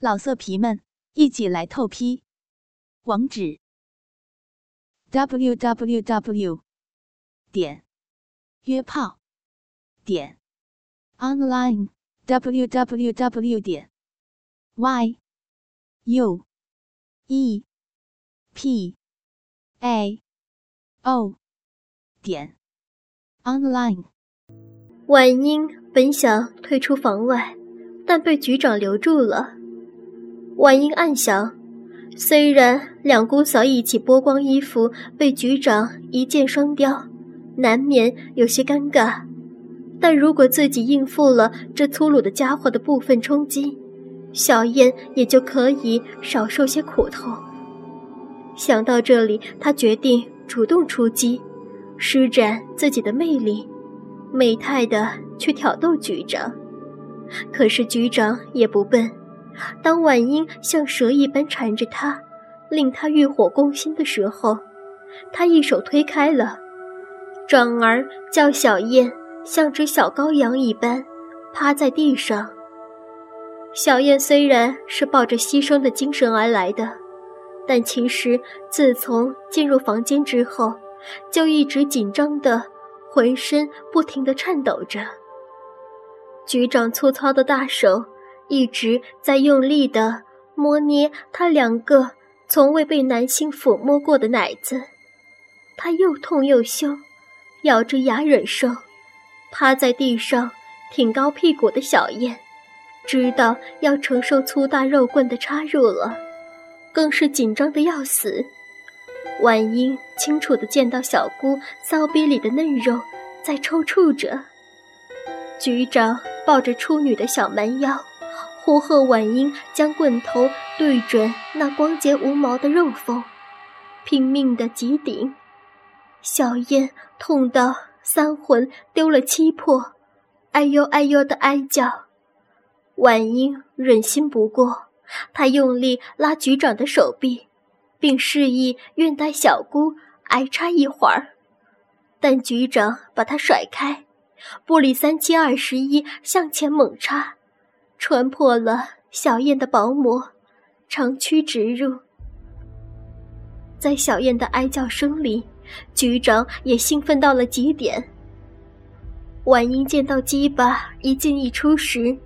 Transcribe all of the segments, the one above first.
老色皮们，一起来透批！网址：w w w 点约炮点 online w w w 点 y u e p a o 点 online。婉英本想退出房外，但被局长留住了。婉英暗想，虽然两姑嫂一起剥光衣服被局长一箭双雕，难免有些尴尬，但如果自己应付了这粗鲁的家伙的部分冲击，小燕也就可以少受些苦头。想到这里，她决定主动出击，施展自己的魅力，美态的去挑逗局长。可是局长也不笨。当婉英像蛇一般缠着他，令他欲火攻心的时候，他一手推开了，转而叫小燕像只小羔羊一般趴在地上。小燕虽然是抱着牺牲的精神而来的，但其实自从进入房间之后，就一直紧张的，浑身不停地颤抖着。局长粗糙的大手。一直在用力地摸捏他两个从未被男性抚摸过的奶子，他又痛又羞，咬着牙忍受。趴在地上挺高屁股的小燕，知道要承受粗大肉棍的插入了，更是紧张的要死。婉英清楚地见到小姑骚逼里的嫩肉在抽搐着，局长抱着处女的小蛮腰。呼喝婉英将棍头对准那光洁无毛的肉缝，拼命的挤顶。小燕痛到三魂丢了七魄，哎呦哎呦的哀叫。婉英忍心不过，她用力拉局长的手臂，并示意愿带小姑挨插一会儿，但局长把她甩开，不理三七二十一，向前猛插。穿破了小燕的薄膜，长驱直入。在小燕的哀叫声里，局长也兴奋到了极点。婉英见到鸡巴一进一出时，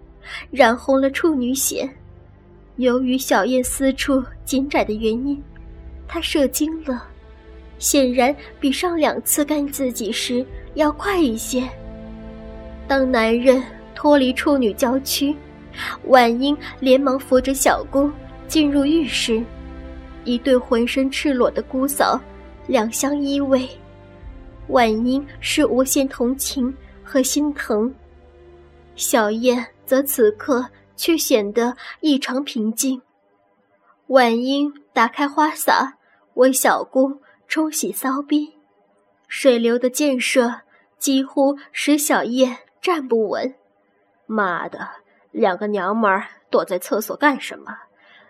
染红了处女血。由于小燕私处紧窄的原因，她射精了，显然比上两次干自己时要快一些。当男人脱离处女娇躯。婉英连忙扶着小姑进入浴室，一对浑身赤裸的姑嫂两相依偎。婉英是无限同情和心疼，小燕则此刻却显得异常平静。婉英打开花洒，为小姑冲洗骚逼，水流的溅射几乎使小燕站不稳。妈的！两个娘们儿躲在厕所干什么？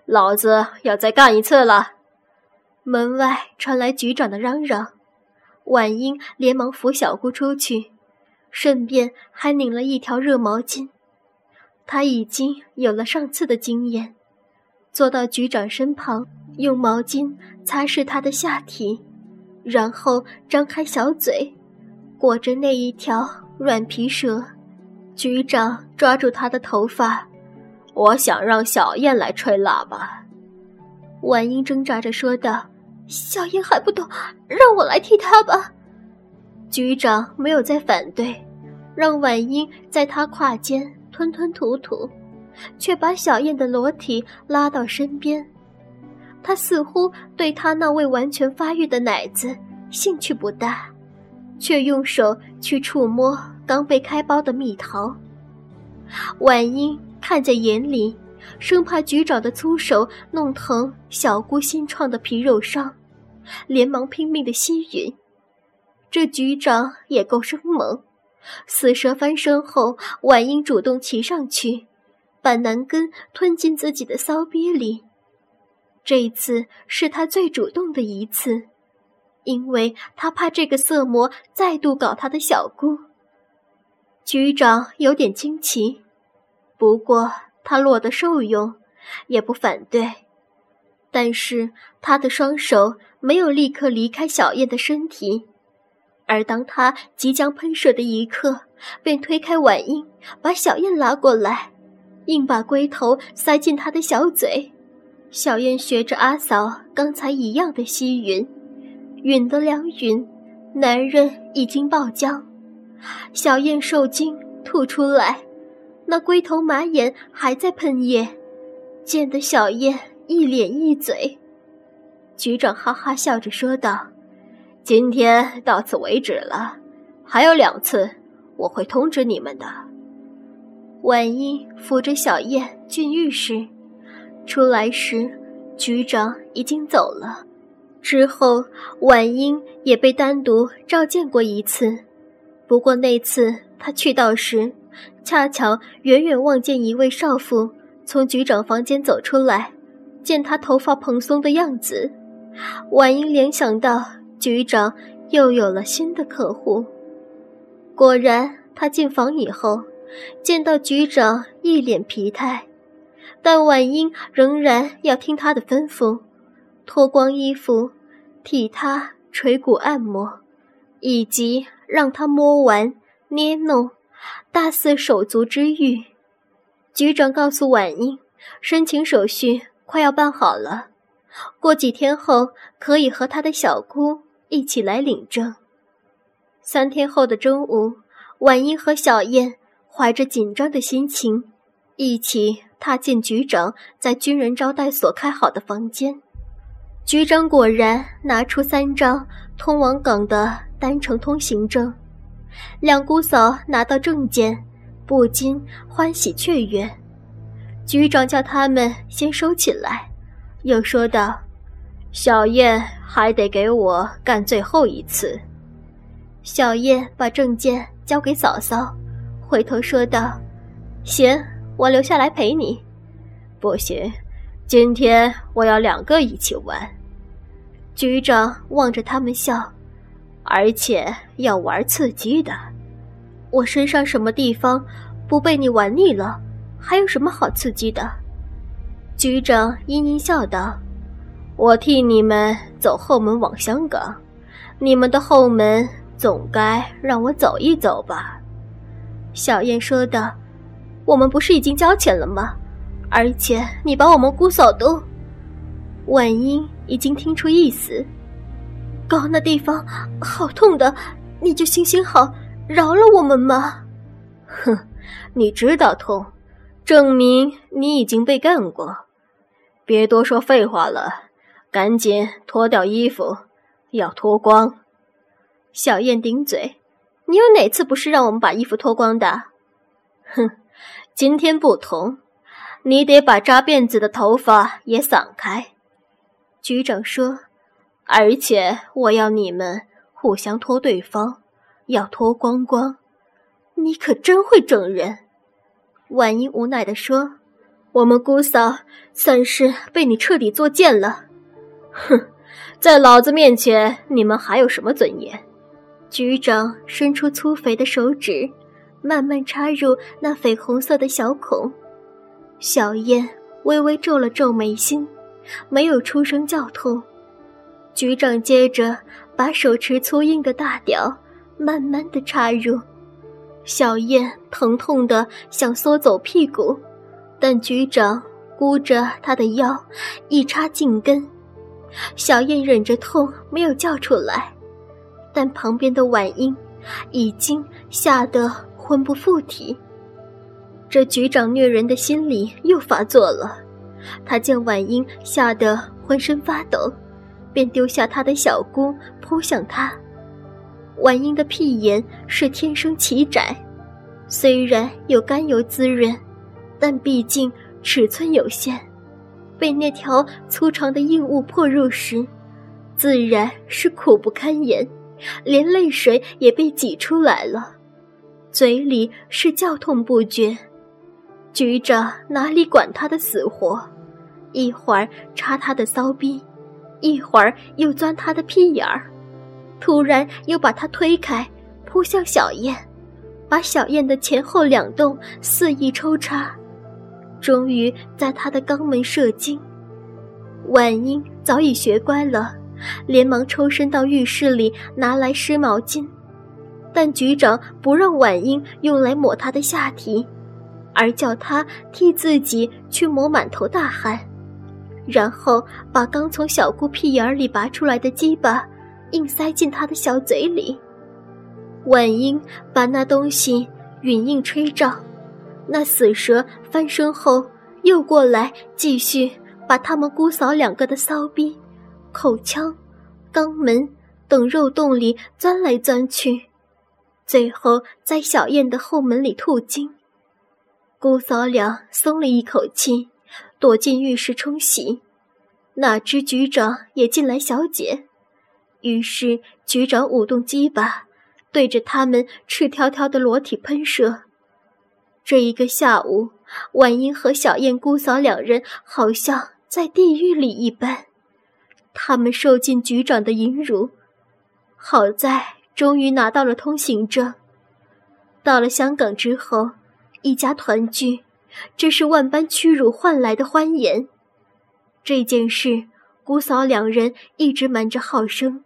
老子要再干一次了！门外传来局长的嚷嚷，婉英连忙扶小姑出去，顺便还拧了一条热毛巾。她已经有了上次的经验，坐到局长身旁，用毛巾擦拭他的下体，然后张开小嘴，裹着那一条软皮蛇。局长抓住他的头发，我想让小燕来吹喇叭。婉英挣扎着说道：“小燕还不懂，让我来替她吧。”局长没有再反对，让婉英在他胯间吞吞吐吐，却把小燕的裸体拉到身边。他似乎对他那未完全发育的奶子兴趣不大，却用手去触摸。刚被开包的蜜桃，婉英看在眼里，生怕局长的粗手弄疼小姑新创的皮肉伤，连忙拼命的吸吮。这局长也够生猛，死蛇翻身后，婉英主动骑上去，把男根吞进自己的骚逼里。这一次是他最主动的一次，因为他怕这个色魔再度搞他的小姑。局长有点惊奇，不过他落得受用，也不反对，但是他的双手没有立刻离开小燕的身体，而当他即将喷射的一刻，便推开婉英，把小燕拉过来，硬把龟头塞进他的小嘴。小燕学着阿嫂刚才一样的吸吮，吮得两吮，男人已经爆浆，小燕受惊吐出来，那龟头马眼还在喷液，溅得小燕一脸一嘴。局长哈哈笑着说道：“今天到此为止了，还有两次，我会通知你们的。”婉英扶着小燕进浴室。出来时，局长已经走了。之后，婉英也被单独召见过一次。不过那次他去到时，恰巧远远望见一位少妇从局长房间走出来，见他头发蓬松的样子，婉英联想到局长又有了新的客户。果然，他进房以后，见到局长一脸疲态。但婉英仍然要听他的吩咐，脱光衣服，替他捶骨按摩，以及让他摸玩捏弄，大肆手足之欲。局长告诉婉英，申请手续快要办好了，过几天后可以和他的小姑一起来领证。三天后的中午，婉英和小燕怀着紧张的心情一起。踏进局长在军人招待所开好的房间，局长果然拿出三张通往港的单程通行证。两姑嫂拿到证件，不禁欢喜雀跃。局长叫他们先收起来，又说道：“小燕还得给我干最后一次。”小燕把证件交给嫂嫂，回头说道：“行。”我留下来陪你，不行，今天我要两个一起玩。局长望着他们笑，而且要玩刺激的。我身上什么地方不被你玩腻了？还有什么好刺激的？局长阴阴笑道：“我替你们走后门往香港，你们的后门总该让我走一走吧？”小燕说道。我们不是已经交钱了吗？而且你把我们姑嫂都……婉英已经听出意思，搞那地方好痛的，你就行行好，饶了我们嘛！哼，你知道痛，证明你已经被干过。别多说废话了，赶紧脱掉衣服，要脱光。小燕顶嘴：“你有哪次不是让我们把衣服脱光的？”哼。今天不同，你得把扎辫子的头发也散开。局长说：“而且我要你们互相脱对方，要脱光光。”你可真会整人。”婉英无奈地说：“我们姑嫂算是被你彻底作践了。”哼，在老子面前，你们还有什么尊严？局长伸出粗肥的手指。慢慢插入那绯红色的小孔，小燕微微皱了皱眉心，没有出声叫痛。局长接着把手持粗硬的大屌慢慢的插入，小燕疼痛的想缩走屁股，但局长箍着她的腰，一插进根，小燕忍着痛没有叫出来，但旁边的婉英已经吓得。魂不附体，这局长虐人的心理又发作了。他见婉英吓得浑身发抖，便丢下他的小姑扑向他。婉英的屁眼是天生奇窄，虽然有甘油滋润，但毕竟尺寸有限，被那条粗长的硬物破入时，自然是苦不堪言，连泪水也被挤出来了。嘴里是叫痛不绝，局长哪里管他的死活，一会儿插他的骚逼，一会儿又钻他的屁眼儿，突然又把他推开，扑向小燕，把小燕的前后两洞肆意抽插，终于在他的肛门射精。婉英早已学乖了，连忙抽身到浴室里拿来湿毛巾，但局长不让婉英用来抹他的下体，而叫他替自己去抹满头大汗，然后把刚从小姑屁眼里拔出来的鸡巴硬塞进他的小嘴里。婉英把那东西吮硬吹胀，那死蛇翻身后又过来继续。把他们姑嫂两个的骚逼、口腔、肛门等肉洞里钻来钻去，最后在小燕的后门里吐精。姑嫂俩松了一口气，躲进浴室冲洗。哪知局长也进来小解，于是局长舞动鸡巴，对着他们赤条条的裸体喷射。这一个下午，婉英和小燕姑嫂两人好像。在地狱里一般，他们受尽局长的淫辱，好在终于拿到了通行证。到了香港之后，一家团聚，这是万般屈辱换来的欢颜。这件事，姑嫂两人一直瞒着浩生，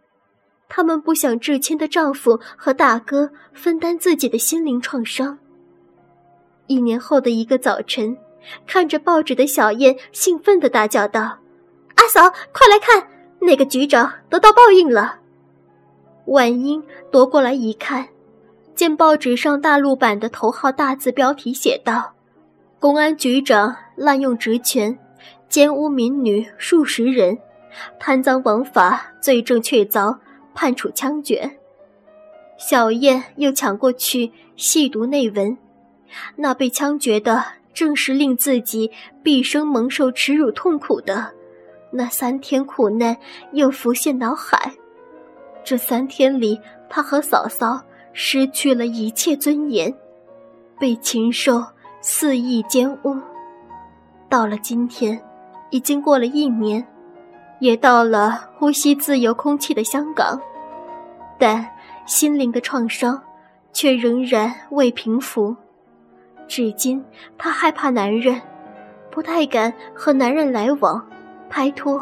他们不想至亲的丈夫和大哥分担自己的心灵创伤。一年后的一个早晨。看着报纸的小燕兴奋地大叫道：“阿嫂，快来看，那个局长得到报应了！”婉英夺过来一看，见报纸上大陆版的头号大字标题写道：“公安局长滥用职权，奸污民女数十人，贪赃枉法，罪证确凿，判处枪决。”小燕又抢过去细读内文，那被枪决的。正是令自己毕生蒙受耻辱痛苦的那三天苦难又浮现脑海。这三天里，他和嫂嫂失去了一切尊严，被禽兽肆意奸污。到了今天，已经过了一年，也到了呼吸自由空气的香港，但心灵的创伤却仍然未平复。至今，她害怕男人，不太敢和男人来往、拍拖。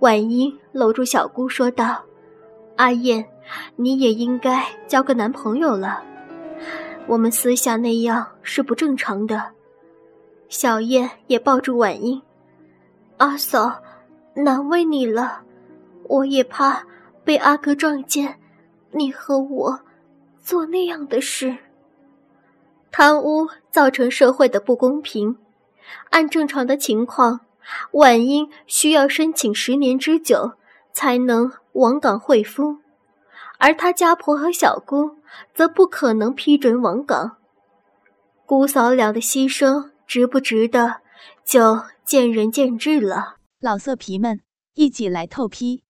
婉英搂住小姑说道：“阿燕，你也应该交个男朋友了。我们私下那样是不正常的。”小燕也抱住婉英：“阿嫂，难为你了，我也怕被阿哥撞见，你和我做那样的事。”贪污造成社会的不公平。按正常的情况，婉英需要申请十年之久才能往港会夫，而他家婆和小姑则不可能批准往港。姑嫂俩的牺牲值不值得，就见仁见智了。老色皮们，一起来透批！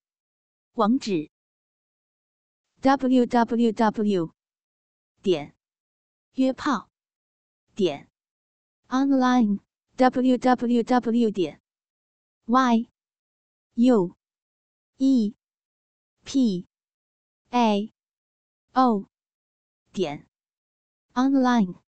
网址：w w w. 点约炮。点 online w w w 点 y u e p a o 点 online。